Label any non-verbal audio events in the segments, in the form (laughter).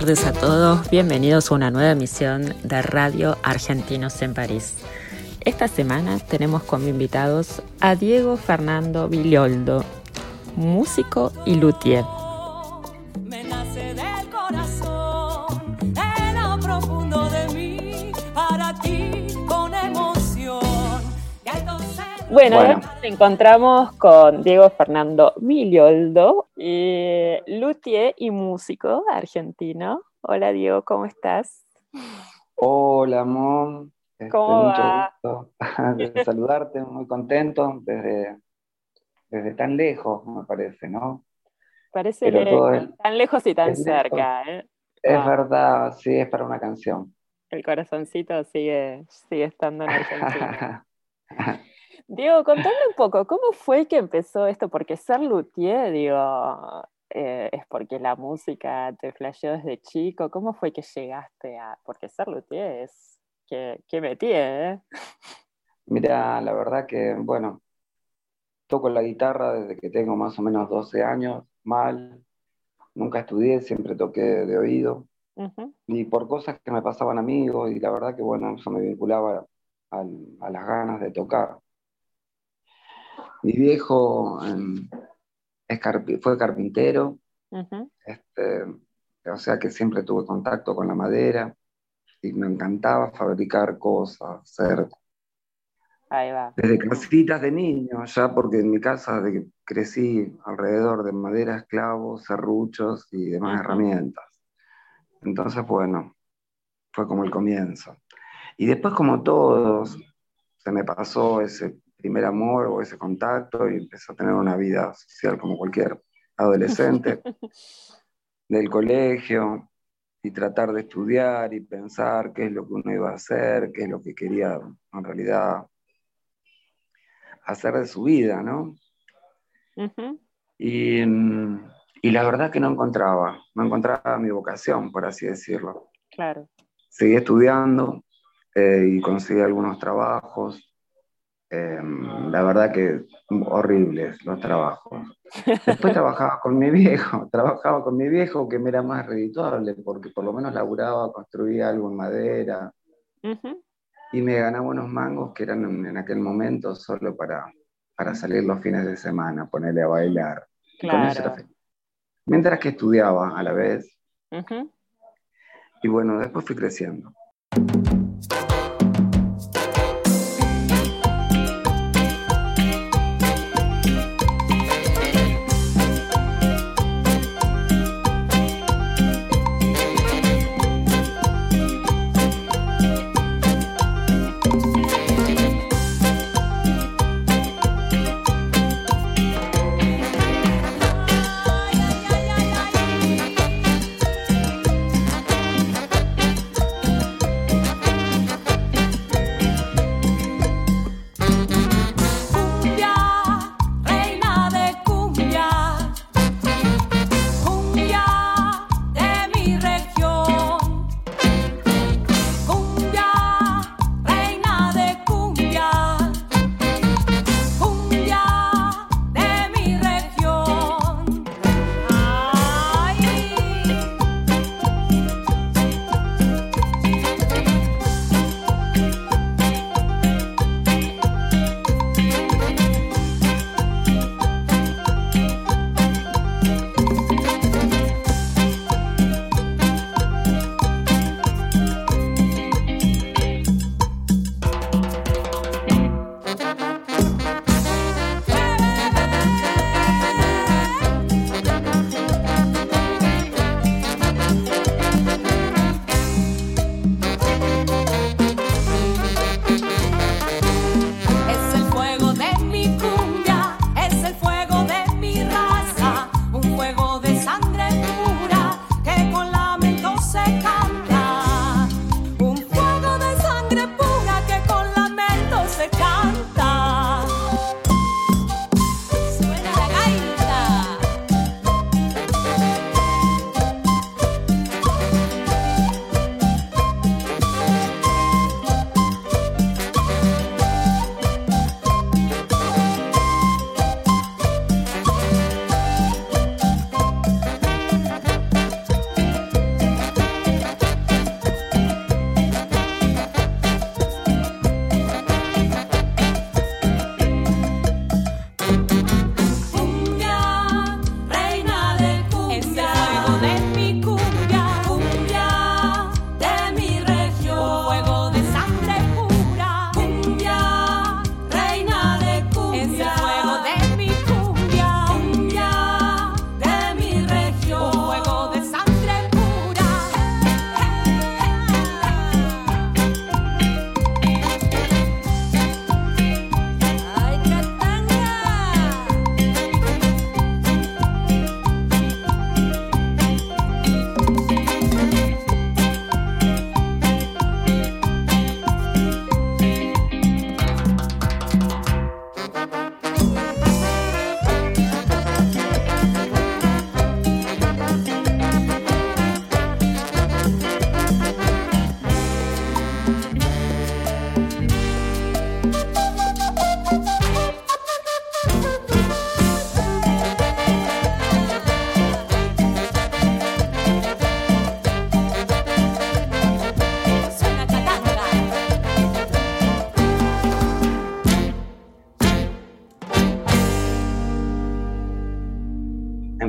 tardes a todos, bienvenidos a una nueva emisión de Radio Argentinos en París. Esta semana tenemos como invitados a Diego Fernando Villoldo, músico y luthier. Bueno, Bueno. nos encontramos con Diego Fernando Villoldo, eh, luthier y músico argentino. Hola Diego, ¿cómo estás? Hola, amor. Este, ¿Cómo mucho va? gusto (laughs) de saludarte, muy contento desde, desde tan lejos, me parece, ¿no? Parece Pero es- tan lejos y tan lejos. cerca. ¿eh? Es Ah. verdad, sí, es para una canción. El corazoncito sigue, sigue estando en Argentina. (laughs) Diego, contame un poco, ¿cómo fue que empezó esto? Porque ser luthier, digo, eh, es porque la música te flasheó desde chico. ¿Cómo fue que llegaste a...? Porque ser luthier es... que, que metí, ¿eh? Mira, la verdad que, bueno, toco la guitarra desde que tengo más o menos 12 años, mal. Nunca estudié, siempre toqué de oído. Ujú, Y por cosas que me pasaban amigos, y la verdad que, bueno, eso me vinculaba al- a las ganas de tocar. Mi viejo em, es carpi- fue carpintero, este, o sea que siempre tuve contacto con la madera y me encantaba fabricar cosas, hacer Ahí va. desde casitas de niño, ya porque en mi casa de crecí alrededor de maderas, clavos, serruchos y demás herramientas. Entonces, bueno, fue como el comienzo. Y después, como todos, se me pasó ese primer amor o ese contacto y empecé a tener una vida social como cualquier adolescente (laughs) del colegio y tratar de estudiar y pensar qué es lo que uno iba a hacer, qué es lo que quería en realidad hacer de su vida, ¿no? Ujú, Y, mm, y la verdad que no encontraba, no encontraba mi vocación, por así decirlo. Claro. Seguí estudiando eh, y conseguí algunos trabajos. Eh, la verdad que horribles los trabajos. Después trabajaba con mi viejo, (laughs) trabajaba con mi viejo que me era más redituable porque por lo menos laburaba, construía algo en madera Ujú, y me ganaba unos mangos que eran en, en aquel momento solo para, para salir los fines de semana, ponerle a bailar. Claro. Mientras que estudiaba a la vez, ujú. y bueno, después fui creciendo.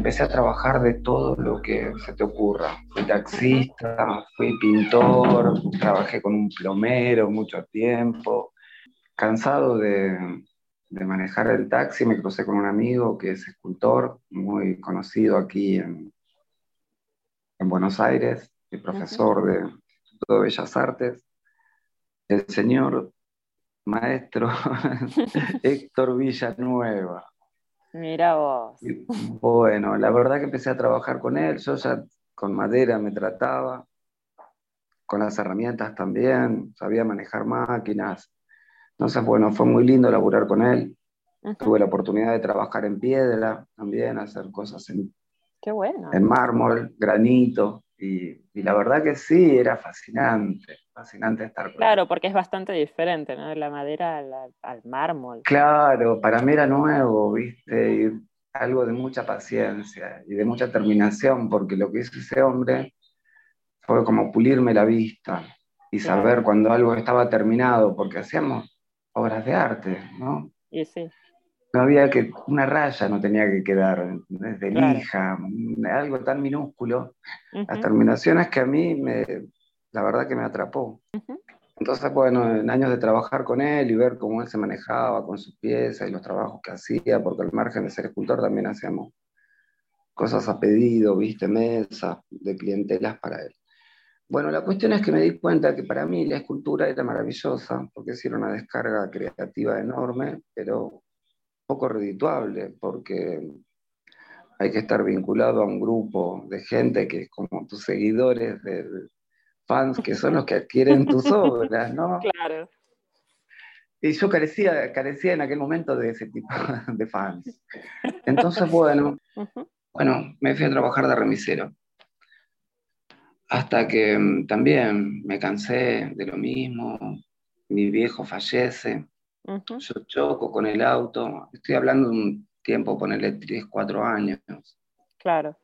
Empecé a trabajar de todo lo que se te ocurra. Fui taxista, fui pintor, trabajé con un plomero mucho tiempo. Cansado de, de manejar el taxi, me crucé con un amigo que es escultor, muy conocido aquí en, en Buenos Aires, y profesor de Instituto de Bellas Artes, el señor maestro (laughs) (laughs) Héctor Villanueva. Mira vos. bueno, la verdad que empecé a trabajar con él, yo ya con madera me trataba, con las herramientas también, sabía manejar máquinas. Entonces, bueno, fue muy lindo laburar con él. Tuve la oportunidad de trabajar en piedra también, hacer cosas en, Qué bueno. en mármol, granito, y, y, la verdad que sí, era fascinante, fascinante estar con Claro, porque es bastante diferente, ¿no? La madera al, al mármol. Claro, para mí era nuevo, ¿viste? Y algo de mucha paciencia y de mucha terminación, porque lo que hizo ese hombre fue como pulirme la vista y Claro. saber cuando algo estaba terminado, porque hacíamos obras de arte, ¿no? Y sí, No había que, una raya no tenía que quedar, desde Claro. lija, algo tan minúsculo. Las terminaciones que a mí, me, la verdad que me atrapó. Entonces, bueno, en años de trabajar con él y ver cómo él se manejaba con sus piezas y los trabajos que hacía, porque al margen de ser escultor también hacíamos cosas a pedido, viste, mesas de clientelas para él. Bueno, la cuestión es que me di cuenta que para mí la escultura era maravillosa, porque sí era una descarga creativa enorme, pero poco redituable, porque hay que estar vinculado a un grupo de gente que es como tus seguidores, de fans, que son los que adquieren tus obras, ¿no? (laughs) claro. Y yo carecía, carecía en aquel momento de ese tipo (laughs) de fans. Entonces, bueno, ujú, bueno, me fui a trabajar de remisero. Hasta que mm, también me cansé de lo mismo, mi viejo fallece, ujú. yo choco con el auto, estoy hablando de un tiempo, ponerle 3, 4 años. Claro.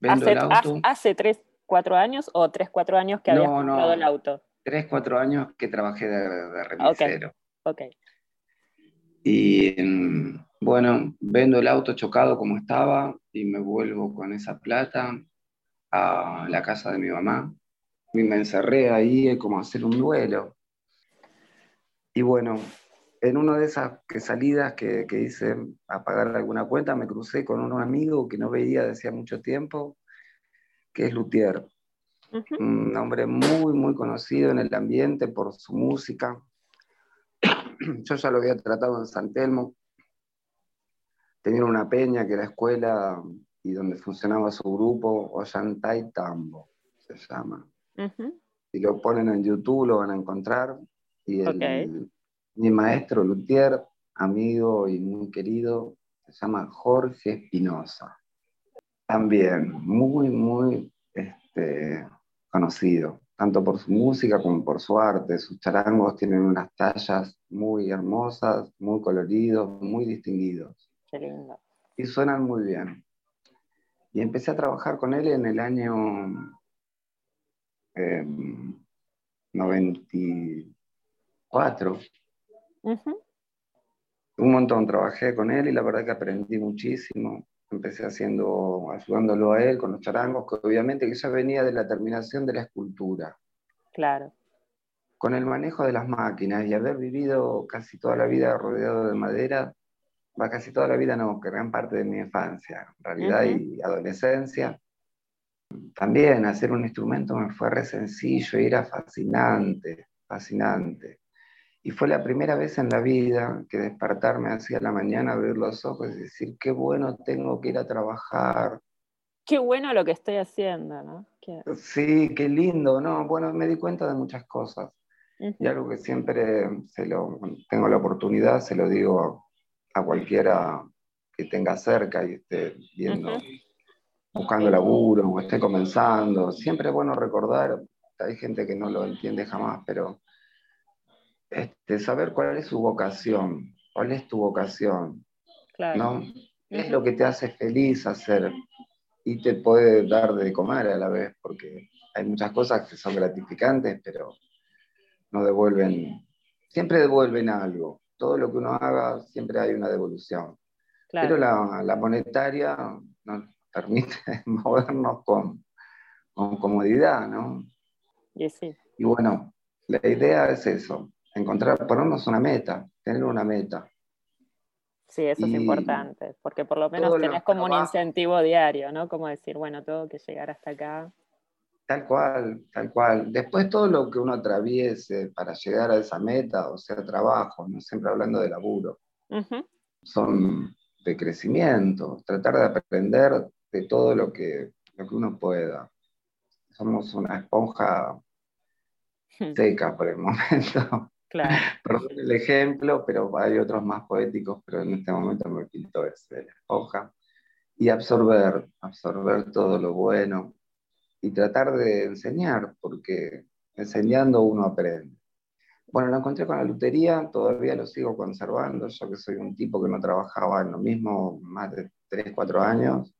Vendo Hace, el auto, hace, hace tres, cuatro años o tres, cuatro años que habías No, no. comprado el auto. 3, 4 años que trabajé de, de remisero. Ok. Y mm, bueno, vendo el auto chocado como estaba y me vuelvo con esa plata a la casa de mi mamá. Y me encerré ahí como a hacer un duelo. Y bueno, en una de esas que salidas que, que hice a pagar alguna cuenta, me crucé con un amigo que no veía desde hacía mucho tiempo, que es Luthier. Un hombre muy, muy conocido en el ambiente por su música. (clears throat) Yo ya lo había tratado en San Telmo. Tenía una peña que era escuela y donde funcionaba su grupo, Ollantay Tambo, se llama. Si lo ponen en YouTube lo van a encontrar. Y el- mi maestro Luthier, amigo y muy querido, se llama Jorge Espinosa. También muy, muy este, conocido, tanto por su música como por su arte. Sus charangos tienen unas tallas muy hermosas, muy coloridos, muy distinguidos Qué lindo. y suenan muy bien. Y empecé a trabajar con él en el año em, 94. Ujú, Un montón trabajé con él y la verdad que aprendí muchísimo. Empecé haciendo, ayudándolo a él con los charangos, que obviamente que ya venía de la terminación de la escultura, Claro. con el manejo de las máquinas y haber vivido casi toda la vida rodeado de madera, va casi toda la vida no, que gran parte de mi infancia, en realidad y adolescencia. También hacer un instrumento me fue re sencillo y era fascinante, fascinante. Y fue la primera vez en la vida que despertarme así a la mañana, abrir los ojos y decir, qué bueno tengo que ir a trabajar. Qué bueno lo que estoy haciendo, ¿no? Qué- Sí, qué lindo, ¿no? Bueno, me di cuenta de muchas cosas. Ujú, Y algo que siempre se lo, tengo la oportunidad, se lo digo a cualquiera que tenga cerca y esté viendo, Ujú. buscando laburo o esté comenzando. Siempre es bueno recordar, hay gente que no lo entiende jamás, pero este, saber cuál es su vocación, cuál es tu vocación, Claro. ¿no? ¿Qué es lo que te hace feliz hacer? Y te puede dar de comer a la vez, porque hay muchas cosas que son gratificantes, pero no devuelven, siempre devuelven algo. Todo lo que uno haga, siempre hay una devolución. Pero la, la, monetaria nos permite (laughs) movernos con, con comodidad, ¿no? Y sí. Y bueno, la idea es eso, encontrar, ponernos una meta, tener una meta. Sí, eso es importante, porque por lo menos tenés como un incentivo diario, ¿no? Como decir, bueno, tengo que llegar hasta acá. Tal cual, tal cual. Después todo lo que uno atraviese para llegar a esa meta, o sea, trabajo, no siempre hablando de laburo, son de crecimiento, tratar de aprender de todo lo que, lo que uno pueda. Somos una esponja seca por el momento. Claro. (laughs) Perdón el ejemplo, pero hay otros más poéticos, pero en este momento me pinto ese, la esponja. Y absorber, absorber todo lo bueno y tratar de enseñar, porque enseñando uno aprende. Bueno, lo encontré con la lutería, todavía lo sigo conservando, yo que soy un tipo que no trabajaba en lo mismo más de 3, 4 años.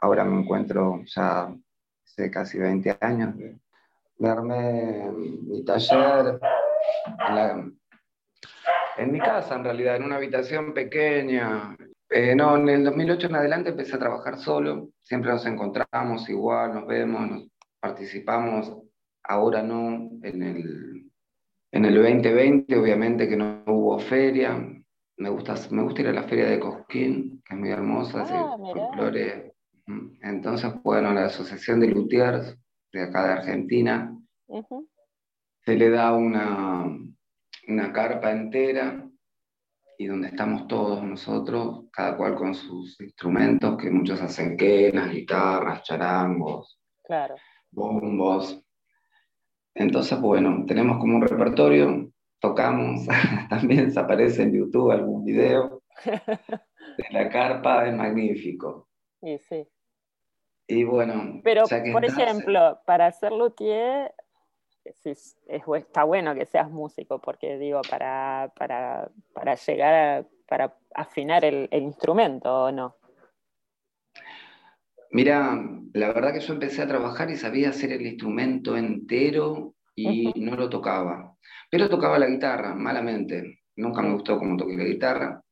Ahora me encuentro ya hace casi 20 años de, darme mi taller en, mi casa, en realidad, en una habitación pequeña. Eh, no, en el 2008 en adelante empecé a trabajar solo, siempre nos encontramos igual, nos vemos, nos participamos, ahora no, en el, en el 2020 obviamente que no hubo feria, me gusta, me gusta ir a la feria de Cosquín, que es muy hermosa, ah, Entonces, bueno, la Asociación de Luthiers de acá de Argentina, se le da una, una carpa entera y donde estamos todos nosotros, cada cual con sus instrumentos, que muchos hacen quenas, guitarras, charangos, claro. bombos. Entonces, bueno, tenemos como un repertorio, tocamos, (laughs) también se aparece en YouTube algún video (laughs) de la carpa, es magnífico. Sí, sí. Y bueno, pero por ejemplo, para hacer luthier es, está bueno que seas músico, porque digo, para, para, para llegar a para afinar el, instrumento, ¿o no? Mira, la verdad que yo empecé a trabajar y sabía hacer el instrumento entero y no lo tocaba. Pero tocaba la guitarra, malamente. Nunca me gustó cómo toqué la guitarra.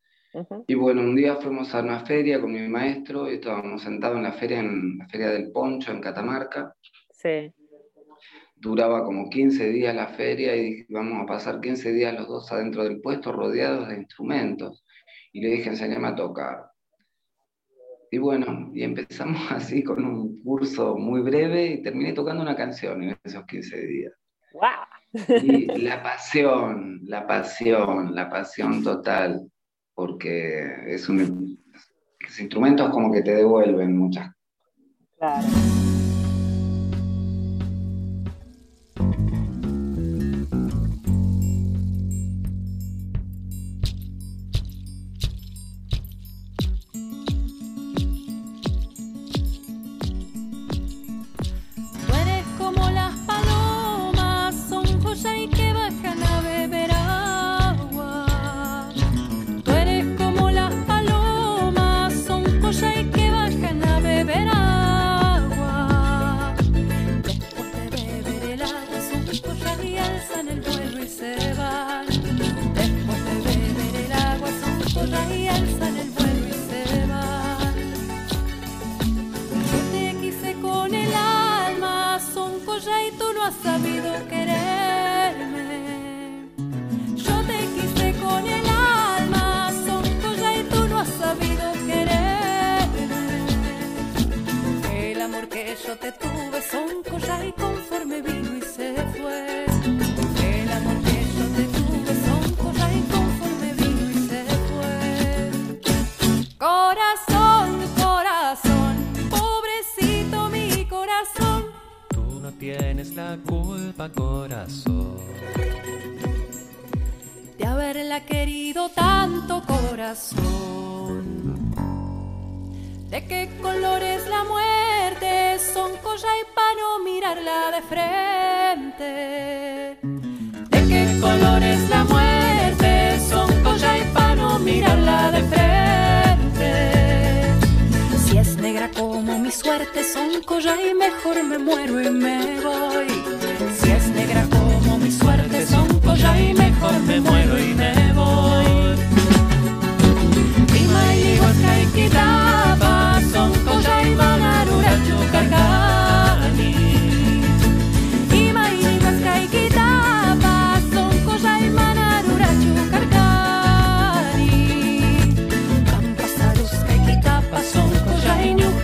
Y bueno, un día fuimos a una feria con mi maestro y estábamos sentados en la feria, en la feria del Poncho, en Catamarca. Sí. Duraba como 15 días la feria y dije, vamos a pasar 15 días los dos adentro del puesto rodeados de instrumentos. Y le dije, enseñame a tocar. Y bueno, y empezamos (laughs) así con un curso muy breve y terminé tocando una canción en esos 15 días. ¡Wow! Y (laughs) la pasión, la pasión, la pasión total porque es un, los instrumentos como que te devuelven muchas. Claro.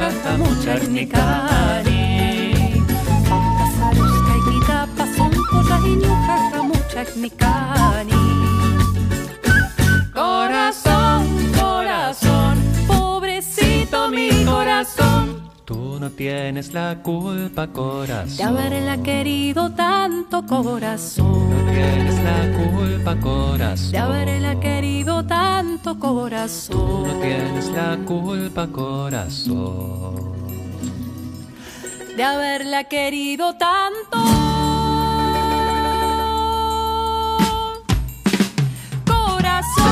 caja muchachnicari. Falta saruska y guitapa son cosas y ñujaja muchachnicari. Tú no tienes la culpa, corazón. De haberla querido tanto corazón. No tienes la culpa, corazón. De haberla querido tanto corazón. No tienes la culpa, corazón. De haberla querido tanto. Es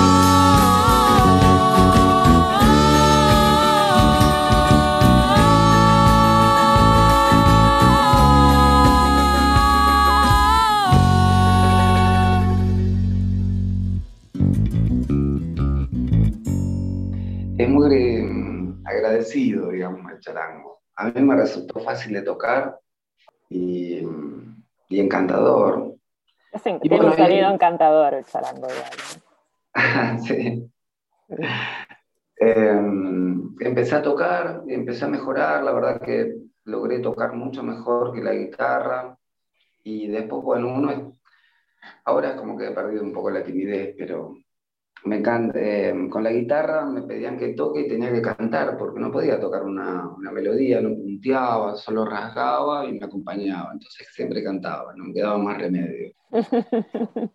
charango. A mí me resultó fácil de tocar y, y encantador. Es en- Y tiene bueno, un sonido y- encantador el charango. igual, (laughs) sí. Eh, empecé a tocar, y empecé a mejorar, la verdad que logré tocar mucho mejor que la guitarra y después, bueno, uno es, ahora es como que he perdido un poco la timidez, pero me encanta, eh, con la guitarra me pedían que toque y tenía que cantar porque no podía tocar una, una melodía, no punteaba, solo rasgaba y me acompañaba, entonces siempre cantaba, no me quedaba más remedio. (laughs)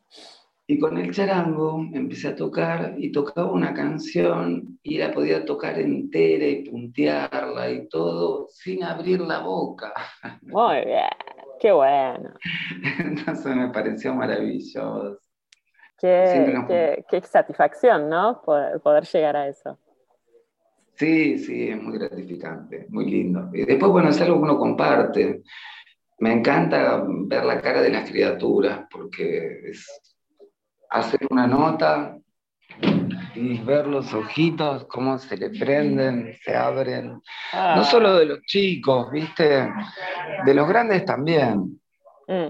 Y con el charango empecé a tocar y tocaba una canción y la podía tocar entera y puntearla y todo sin abrir la boca. Muy bien, qué bueno. (laughs) Entonces me pareció maravilloso. Qué, qué- qué satisfacción, ¿no? Poder, poder llegar a eso. Sí, sí, es muy gratificante, muy lindo. Y después, bueno, es algo que uno comparte. Me encanta ver la cara de las criaturas porque es hacer una nota y ver los ojitos, cómo se le prenden, se abren. Ah, No solo de los chicos, ¿viste? De los grandes también. mm,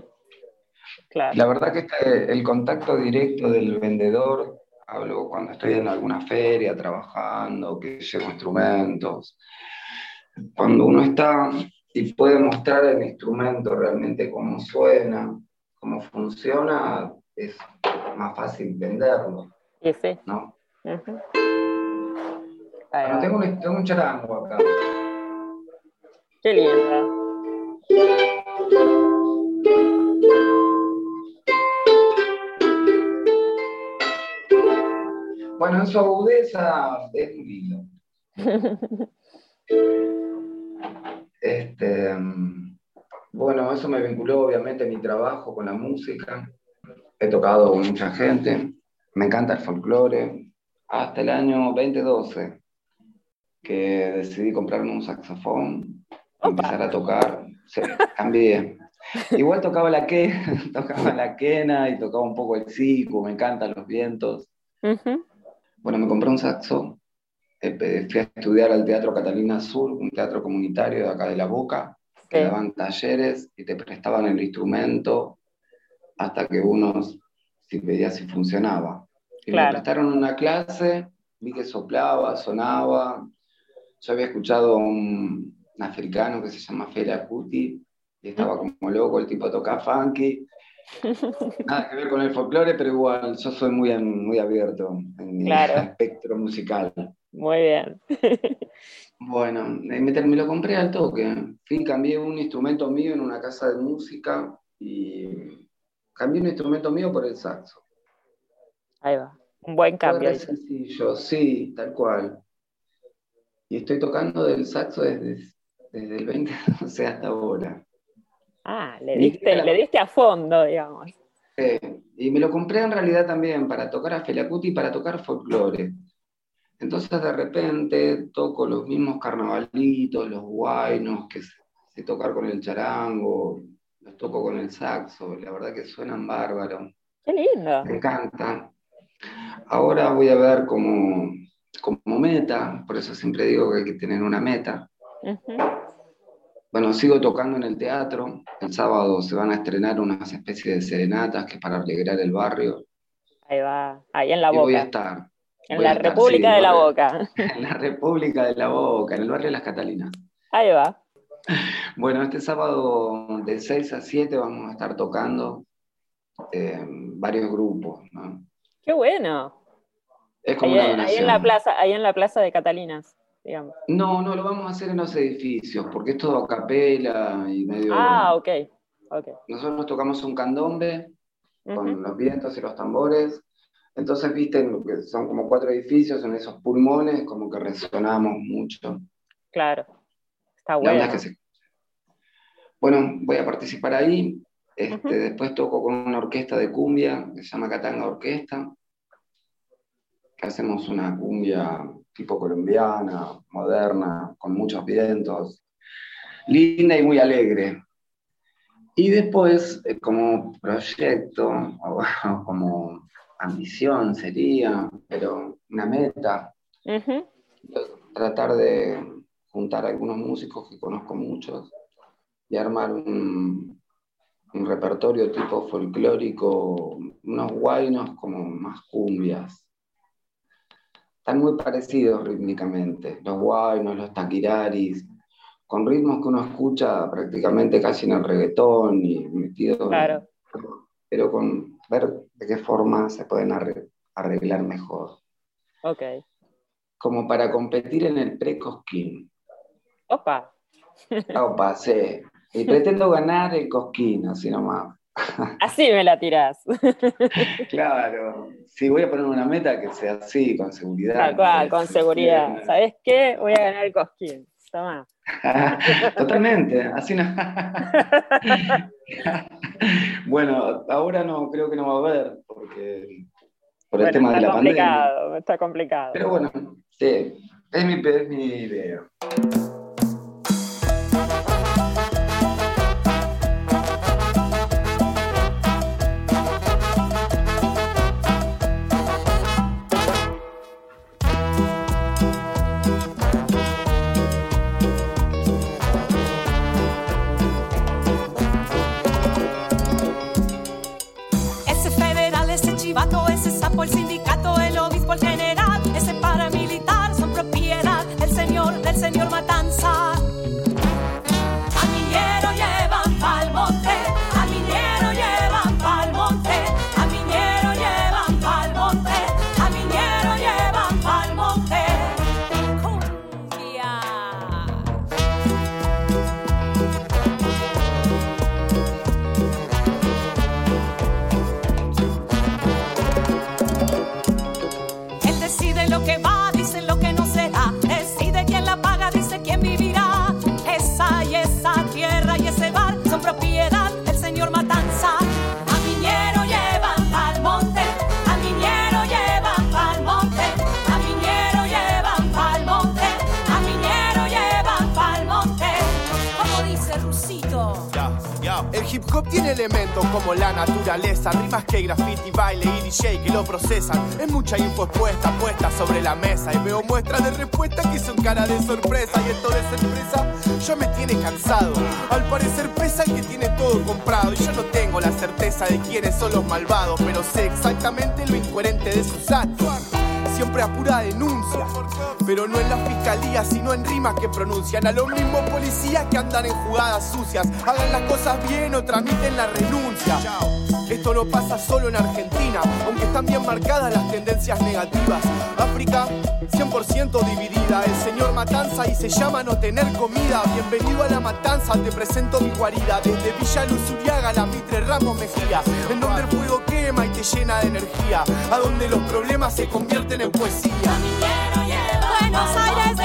claro. La verdad que este- el contacto directo del vendedor, hablo cuando estoy en alguna feria trabajando, que llevo instrumentos, cuando uno está y puede mostrar el instrumento realmente cómo suena, cómo funciona, es más fácil venderlo, Y sí. ¿no? Bueno, tengo, un, tengo un charango acá. Qué lindo. Bueno, en su agudeza es muy lindo. Este, bueno, eso me vinculó obviamente a mi trabajo con la música. He tocado con mucha gente. Me encanta el folclore. Hasta el año 2012, que decidí comprarme un saxofón, Opa. empezar a tocar. Sí, cambié. Igual tocaba la, que, (laughs) tocaba la quena y tocaba un poco el siku, me encantan los vientos. Ujú. Bueno, me compré un saxo, eh, fui a estudiar al Teatro Catalina Sur, un teatro comunitario de acá de La Boca, que Sí. daban talleres y te prestaban el instrumento hasta que uno, si veía si funcionaba. Y Claro. me prestaron una clase, vi que soplaba, sonaba. Yo había escuchado a un, un africano que se llama Fela Kuti y estaba como loco, el tipo tocaba funky. Nada que ver con el folclore, pero igual yo soy muy, muy abierto en Claro. espectro musical. Muy bien. Bueno, me, lo compré al toque. Fui, cambié un instrumento mío en una casa de música y cambié un instrumento mío por el saxo. Ahí va. Un buen cambio. sencillo, sí, tal cual. Y estoy tocando del saxo desde, desde el 2012 (laughs) hasta ahora. Ah, le diste, siquiera- le diste a fondo, digamos. Eh, y me lo compré en realidad también para tocar a Felacuti y para tocar folclore. Entonces de repente toco los mismos carnavalitos, los guainos, que sé, tocar con el charango, los toco con el saxo, la verdad que suenan bárbaros, Qué lindo. me encanta. Ahora voy a ver como, como meta, por eso siempre digo que hay que tener una meta. Bueno, sigo tocando en el teatro. El sábado se van a estrenar unas especies de serenatas que es para alegrar el barrio. Ahí va. Ahí en la y voy a boca. estar. En voy la estar, República sí, de la barrio- Boca. (laughs) En la República de la Boca, en el barrio de Las Catalinas. Ahí va. (laughs) Bueno, este sábado de 6 a 7 vamos a estar tocando eh, varios grupos. ¿no? Qué bueno. Es como Ahí, una ahí en donación. la plaza, ahí en la plaza de Catalinas, digamos. No, no, lo vamos a hacer en los edificios, porque es todo a capela y medio... Ah, ok. ok. Nosotros tocamos un candombe con los vientos y los tambores. Entonces, viste, lo que son como cuatro edificios en esos pulmones, como que resonamos mucho. Claro. Está bueno. es que se- Bueno, voy a participar ahí. Este. Después toco con una orquesta de cumbia que se llama Catanga Orquesta. Que hacemos una cumbia tipo colombiana, moderna, con muchos vientos. Linda y muy alegre. Y después, eh, como proyecto, (laughs) o como ambición sería, pero una meta, tratar de juntar algunos músicos que conozco muchos y armar un, un repertorio tipo folclórico, unos guainos como más cumbias. Están muy parecidos rítmicamente, los guainos, los taquiraris, con ritmos que uno escucha prácticamente casi en el reggaetón y metido, Claro. pero con ver de qué forma se pueden arre- arreglar mejor. Ok. Como para competir en el pre-cosquín. Opa. Opa, sí. Y pretendo ganar el cosquín, así nomás. Así me la tirás. (laughs) Claro, sí, voy a poner una meta que sea así, con seguridad. Tal cual, con seguridad. ¿Sabes qué? Voy a ganar el cosquín. (laughs) Totalmente, así no. (laughs) bueno, ahora no, creo que no va a haber, porque por el Bueno, tema de está la pandemia. complicado, está complicado. Pero bueno, sí, es mi, es mi idea. Elementos como la naturaleza, rimas que graffiti, baile y DJ que lo procesan. Es mucha info expuesta, puesta sobre la mesa. Y veo muestras de respuesta que son cara de sorpresa. Y esto de sorpresa ya me tiene cansado. Al parecer pesa el que tiene todo comprado. Y yo no tengo la certeza de quiénes son los malvados, pero sé exactamente lo incoherente de sus actos. Siempre a pura denuncia, pero no en la fiscalía, sino en rimas que pronuncian a los mismos policías que andan en jugadas sucias. Hagan las cosas bien o tramiten la renuncia. Esto no pasa solo en Argentina, aunque están bien marcadas las tendencias negativas. África, 100% dividida. El señor Matanza y se llama no tener comida. Bienvenido a la Matanza, te presento mi guarida. Desde Villa Luzuriaga, la Mitre Ramos Mejía. En donde el fuego quema y te llena de energía. A donde los problemas se convierten en poesía. Buenos Aires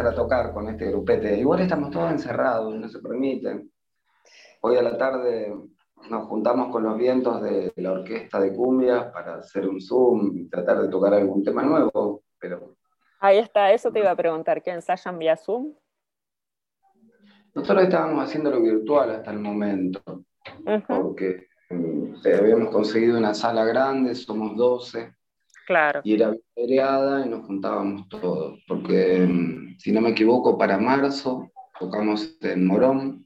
empezar a tocar con este grupete. Igual estamos todos encerrados, no se permiten. Hoy a la tarde nos juntamos con los vientos de la orquesta de cumbias para hacer un Zoom y tratar de tocar algún tema nuevo, pero ahí está, eso te iba a preguntar, ¿qué ensayan vía Zoom? Nosotros estábamos haciendo lo virtual hasta el momento, porque mm, habíamos conseguido una sala grande, somos 12. Claro. Y era videada y nos juntábamos todos, porque mm, si no me equivoco, para marzo tocamos en Morón,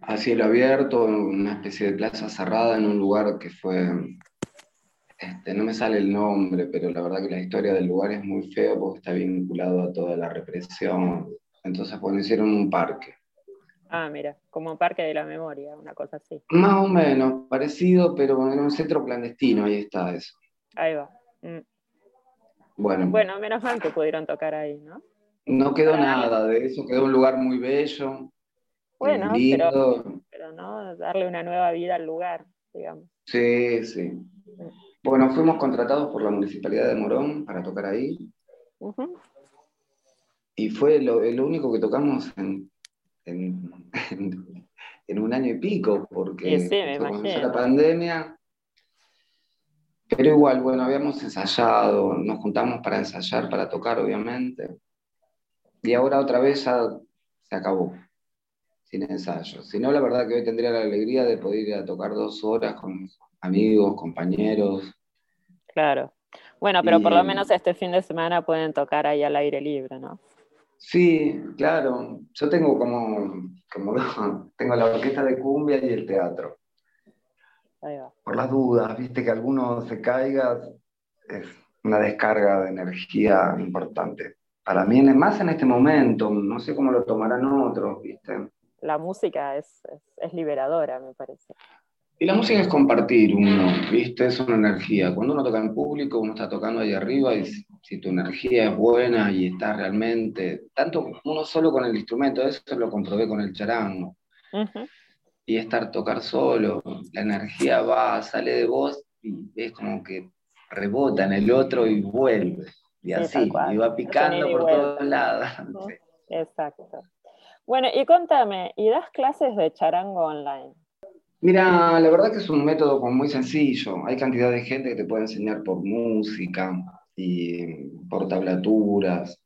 a cielo abierto, en una especie de plaza cerrada, en un lugar que fue, este, no me sale el nombre, pero la verdad que la historia del lugar es muy feo porque está vinculado a toda la represión. Entonces, bueno, hicieron un parque. Ah, mira, como Parque de la Memoria, una cosa así. Más o menos, parecido, pero en un centro clandestino, ahí está eso. Ahí va. Mm. Bueno. Bueno, menos mal que pudieron tocar ahí, ¿no? No quedó nada de eso, quedó un lugar muy bello. Bueno, pero, pero, no, darle una nueva vida al lugar, digamos. Sí, sí. Mm. Bueno, fuimos contratados por la Municipalidad de Morón para tocar ahí. Y fue lo, único que tocamos en, (laughs) en, un año y pico, porque sí, me comenzó la pandemia. Pero igual, bueno, habíamos ensayado, nos juntamos para ensayar, para tocar, obviamente. Y ahora otra vez ya se acabó, sin ensayo. Si no, la verdad que hoy tendría la alegría de poder ir a tocar dos horas con amigos, compañeros. Claro. Bueno, pero por lo menos este fin de semana pueden tocar ahí al aire libre, ¿no? Sí, claro. Yo tengo como, como (laughs) tengo la orquesta de cumbia y el teatro. Ahí va. Por las dudas, viste que alguno se caiga, es una descarga de energía importante para mí, más en este momento, no sé cómo lo tomarán otros, ¿viste? La música es, es, liberadora, me parece. Y la música es compartir uno, ¿viste? Es una energía. Cuando uno toca en público, uno está tocando ahí arriba y si tu energía es buena y está realmente, tanto uno solo con el instrumento, eso lo comprobé con el charango. Y estar tocar solo, la energía va, sale de vos y es como que rebota en el otro y vuelve. Y así, iba picando por todos lados. (laughs) Exacto. Bueno, y contame, ¿y das clases de charango online? Mira, la verdad que es un método muy sencillo. Hay cantidad de gente que te puede enseñar por música y por tablaturas.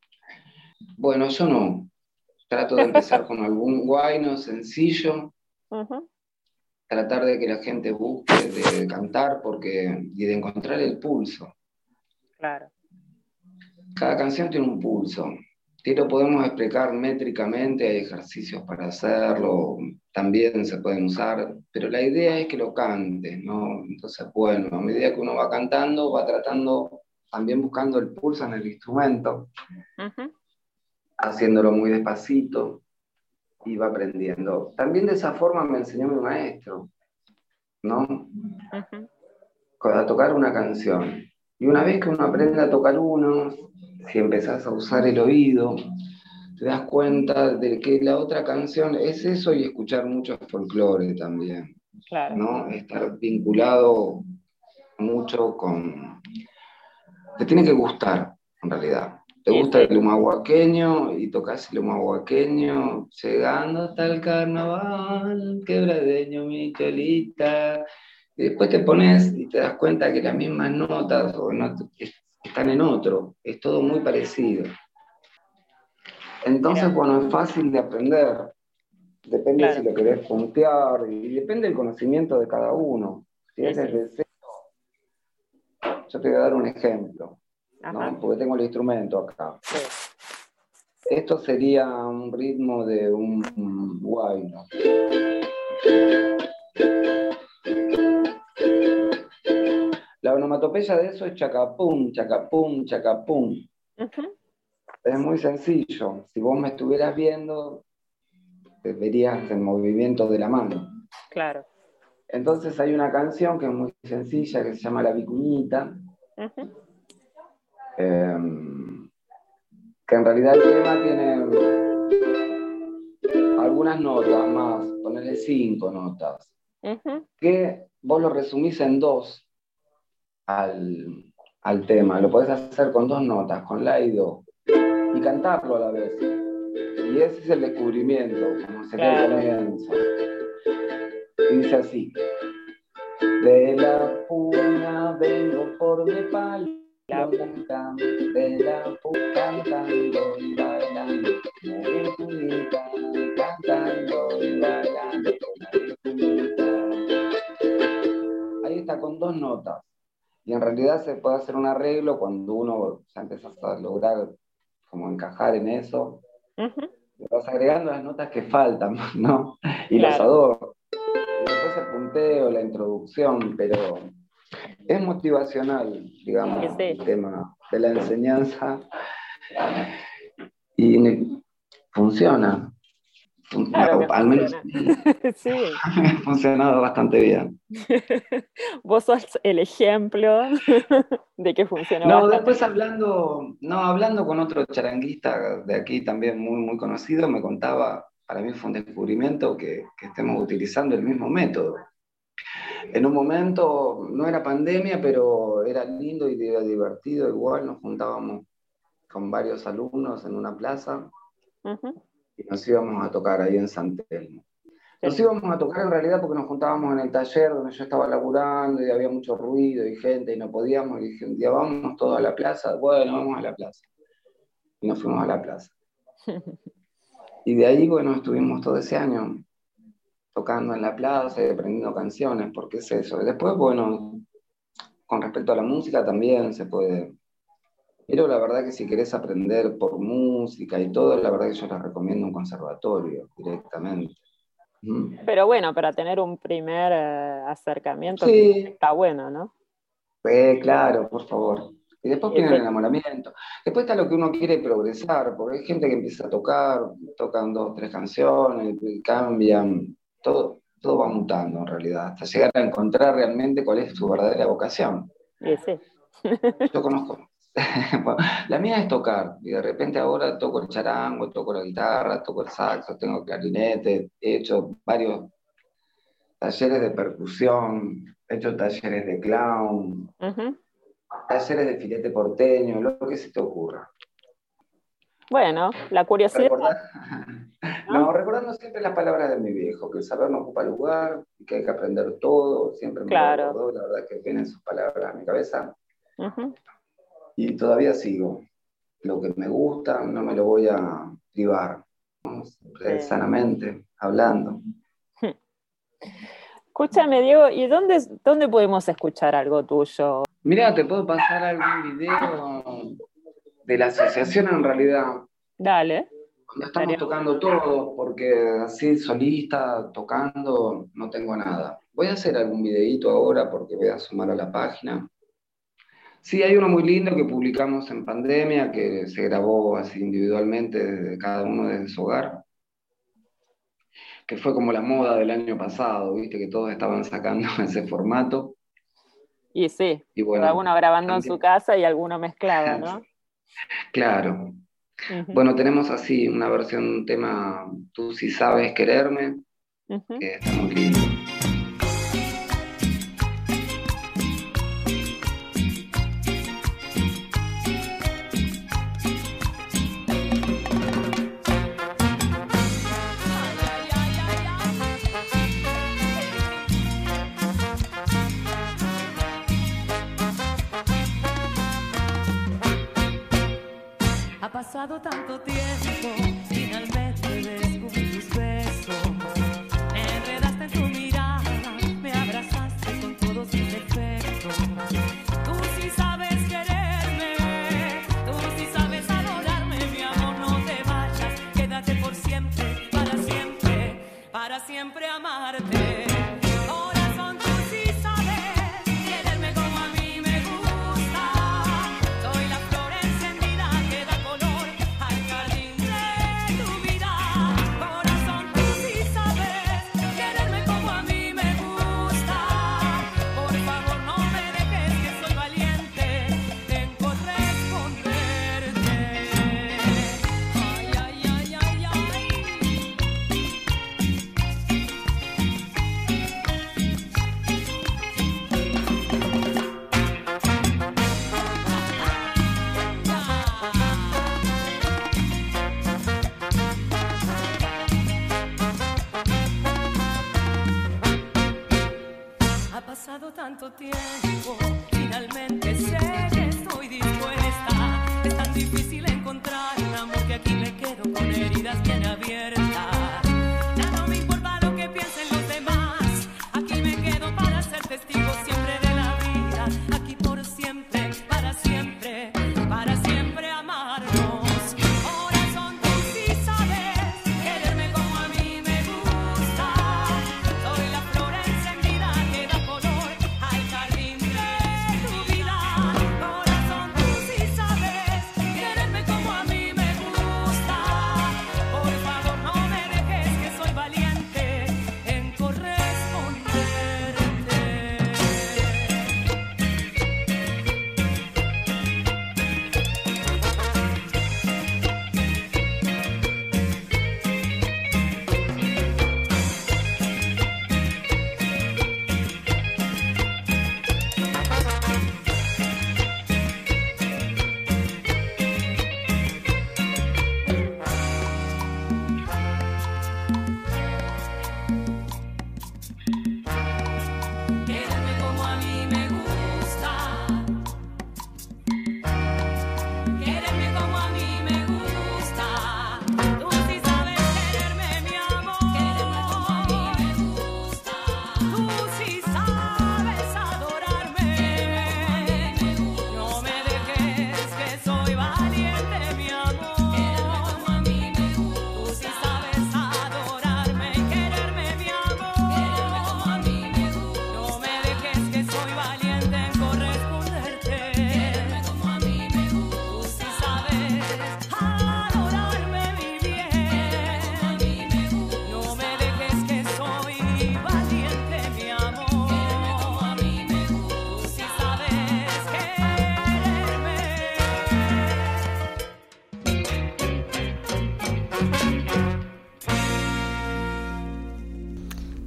Bueno, yo no. Trato de empezar con algún guayno sencillo. Tratar de que la gente busque de cantar porque, y de encontrar el pulso. Claro. Cada canción tiene un pulso. Y lo podemos explicar métricamente, hay ejercicios para hacerlo, también se pueden usar, pero la idea es que lo cantes, ¿no? Entonces, bueno, a medida que uno va cantando, va tratando, también buscando el pulso en el instrumento, haciéndolo muy despacito va aprendiendo. También de esa forma me enseñó mi maestro, ¿no? A tocar una canción. Y una vez que uno aprende a tocar uno, si empezás a usar el oído, te das cuenta de que la otra canción es eso y escuchar mucho folclore también. Claro. ¿no? Estar vinculado mucho con... Te tiene que gustar, en realidad. Te gusta el humahuaqueño y tocas el humahuaqueño, llegando hasta el carnaval, quebradeño, mi cholita. Y después te pones y te das cuenta que las mismas notas o no, están en otro, es todo muy parecido. Entonces, bueno, es fácil de aprender. Depende si lo querés puntear y depende del conocimiento de cada uno. Si es desde yo te voy a dar un ejemplo, porque tengo el instrumento acá. Esto sería un ritmo de un guayno. La onomatopeya de eso es chacapum, chacapum, chacapum. Es muy sencillo. Si vos me estuvieras viendo, te verías el movimiento de la mano. Claro. Entonces hay una canción que es muy sencilla que se llama La Vicuñita. Em, que en realidad el tema tiene algunas notas más, ponerle cinco notas, que vos lo resumís en dos, al, tema. Lo puedes hacer con dos notas, con la y do, y cantarlo a la vez. Y ese es el descubrimiento, como sería el comienzo. Dice así. De la puña vengo por mi palo, de la pu- cantando y bailando, la virgulita, cantando y bailando. Ahí está con dos notas. Y en realidad se puede hacer un arreglo cuando uno ya empieza a lograr como encajar en eso. Le vas agregando las notas que faltan, (laughs) ¿no? Y Claro. adornos. Después el punteo, la introducción, pero es motivacional, digamos, Sí, sí. el tema de la enseñanza. Y funciona. Claro al menos (laughs) Sí, ha (laughs) funcionado bastante bien. (laughs) vos sos el ejemplo de que funciona No, bastante. después hablando, no, hablando con otro charanguista de aquí también muy, muy conocido, me contaba, para mí fue un descubrimiento que, que estemos utilizando el mismo método. En un momento no era pandemia, pero era lindo y era divertido, igual nos juntábamos con varios alumnos en una plaza Ujú. y nos íbamos a tocar ahí en San Telmo. Nos íbamos a tocar en realidad porque nos juntábamos en el taller donde yo estaba laburando y había mucho ruido y gente y no podíamos. Y dije, un día vamos todos a la plaza. Bueno, vamos a la plaza. Y nos fuimos a la plaza. (laughs) Y de ahí, bueno, estuvimos todo ese año tocando en la plaza y aprendiendo canciones, porque es eso. Y después, bueno, con respecto a la música también se puede. Pero la verdad que si querés aprender por música y todo, la verdad que yo les recomiendo un conservatorio directamente. Pero bueno, para tener un primer eh, acercamiento Sí. está bueno, ¿no? Eh, claro, por favor. Y después viene el enamoramiento. Después está lo que uno quiere progresar, porque hay gente que empieza a tocar, tocan dos, tres canciones, cambian, todo, todo va mutando en realidad, hasta llegar a encontrar realmente cuál es tu verdadera vocación. Y sí. (laughs) Yo conozco. (laughs) Bueno, la mía es tocar, y de repente ahora toco el charango, toco la guitarra, toco el saxo, tengo clarinete, he hecho varios talleres de percusión, he hecho talleres de clown, Ujú. Talleres de filete porteño, lo que se te ocurra. Bueno, la curiosidad. Recordar- (laughs) No, recordando siempre las palabras de mi viejo, que el saber no ocupa lugar, que hay que aprender todo, siempre me Claro. recordó, la verdad que vienen sus palabras a mi cabeza, y todavía sigo. Lo que me gusta no me lo voy a privar, ¿no? Siempre Sí. sanamente, hablando. (laughs) Escúchame, Diego, ¿y dónde, dónde podemos escuchar algo tuyo? Mira, te puedo pasar algún video de la asociación en realidad, Dale. Cuando estamos tocando todos, porque así solista, tocando, no tengo nada. Voy a hacer algún videíto ahora porque voy a sumar a la página. Sí, hay uno muy lindo que publicamos en pandemia, que se grabó así individualmente desde cada uno desde su hogar, que fue como la moda del año pasado, viste que todos estaban sacando (laughs) ese formato. Y sí, Y bueno, alguno grabando en su casa y alguno mezclado, ¿no? (laughs) Claro. Bueno, tenemos así una versión, un tema, Tú si sabes quererme, que está muy lindo.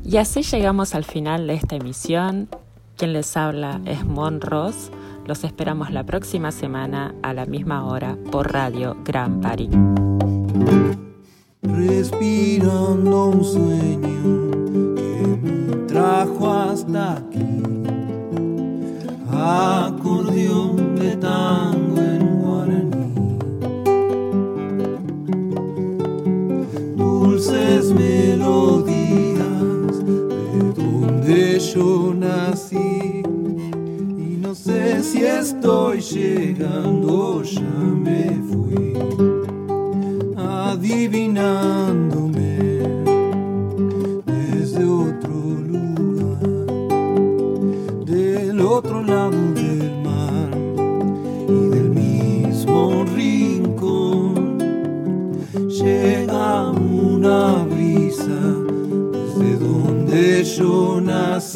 Y así llegamos al final de esta emisión. Quien les habla es Mon Ross. Los esperamos la próxima semana a la misma hora por Radio Gran París. Respirando un sueño que me trajo hasta aquí. Acordeón de yo nací y no sé si estoy llegando, ya me fui adivinándome desde otro lugar, del otro lado del mar y del mismo rincón. Llega una brisa de donde yo nací,